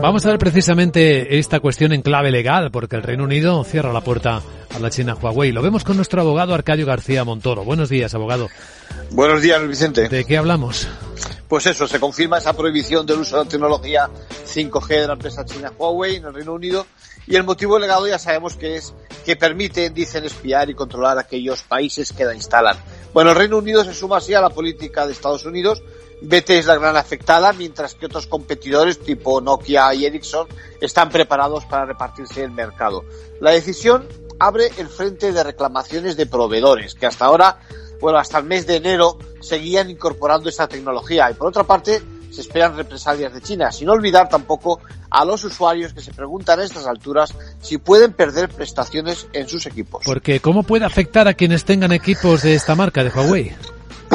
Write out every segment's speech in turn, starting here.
Vamos a ver precisamente esta cuestión en clave legal, porque el Reino Unido cierra la puerta a la China Huawei. Lo vemos con nuestro abogado Arcadio García Montoro. Buenos días, abogado. Buenos días, Vicente. ¿De qué hablamos? Pues eso, se confirma esa prohibición del uso de la tecnología 5G de la empresa china Huawei en el Reino Unido y el motivo legado ya sabemos que es que permite, dicen, espiar y controlar aquellos países que la instalan. Bueno, el Reino Unido se suma así a la política de Estados Unidos BT es la gran afectada, mientras que otros competidores tipo Nokia y Ericsson están preparados para repartirse el mercado. La decisión abre el frente de reclamaciones de proveedores, que hasta ahora, bueno, hasta el mes de enero seguían incorporando esta tecnología. Y por otra parte, se esperan represalias de China, sin olvidar tampoco a los usuarios que se preguntan a estas alturas si pueden perder prestaciones en sus equipos. Porque, ¿cómo puede afectar a quienes tengan equipos de esta marca, de Huawei?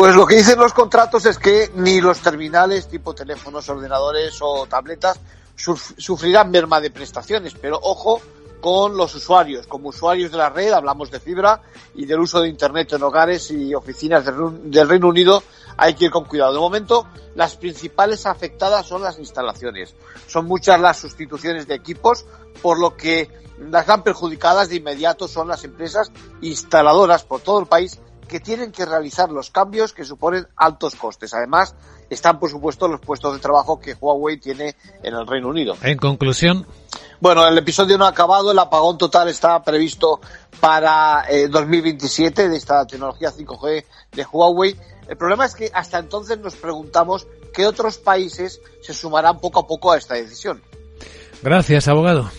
Pues lo que dicen los contratos es que ni los terminales tipo teléfonos, ordenadores o tabletas sufrirán merma de prestaciones, pero ojo con los usuarios. Como usuarios de la red, hablamos de fibra y del uso de Internet en hogares y oficinas del Reino Unido, hay que ir con cuidado. De momento, las principales afectadas son las instalaciones. Son muchas las sustituciones de equipos, por lo que las gran perjudicadas de inmediato son las empresas instaladoras por todo el país que tienen que realizar los cambios que suponen altos costes. Además, están, por supuesto, los puestos de trabajo que Huawei tiene en el Reino Unido. En conclusión. Bueno, el episodio no ha acabado, el apagón total está previsto para 2027 eh, de esta tecnología 5G de Huawei. El problema es que hasta entonces nos preguntamos qué otros países se sumarán poco a poco a esta decisión. Gracias, abogado.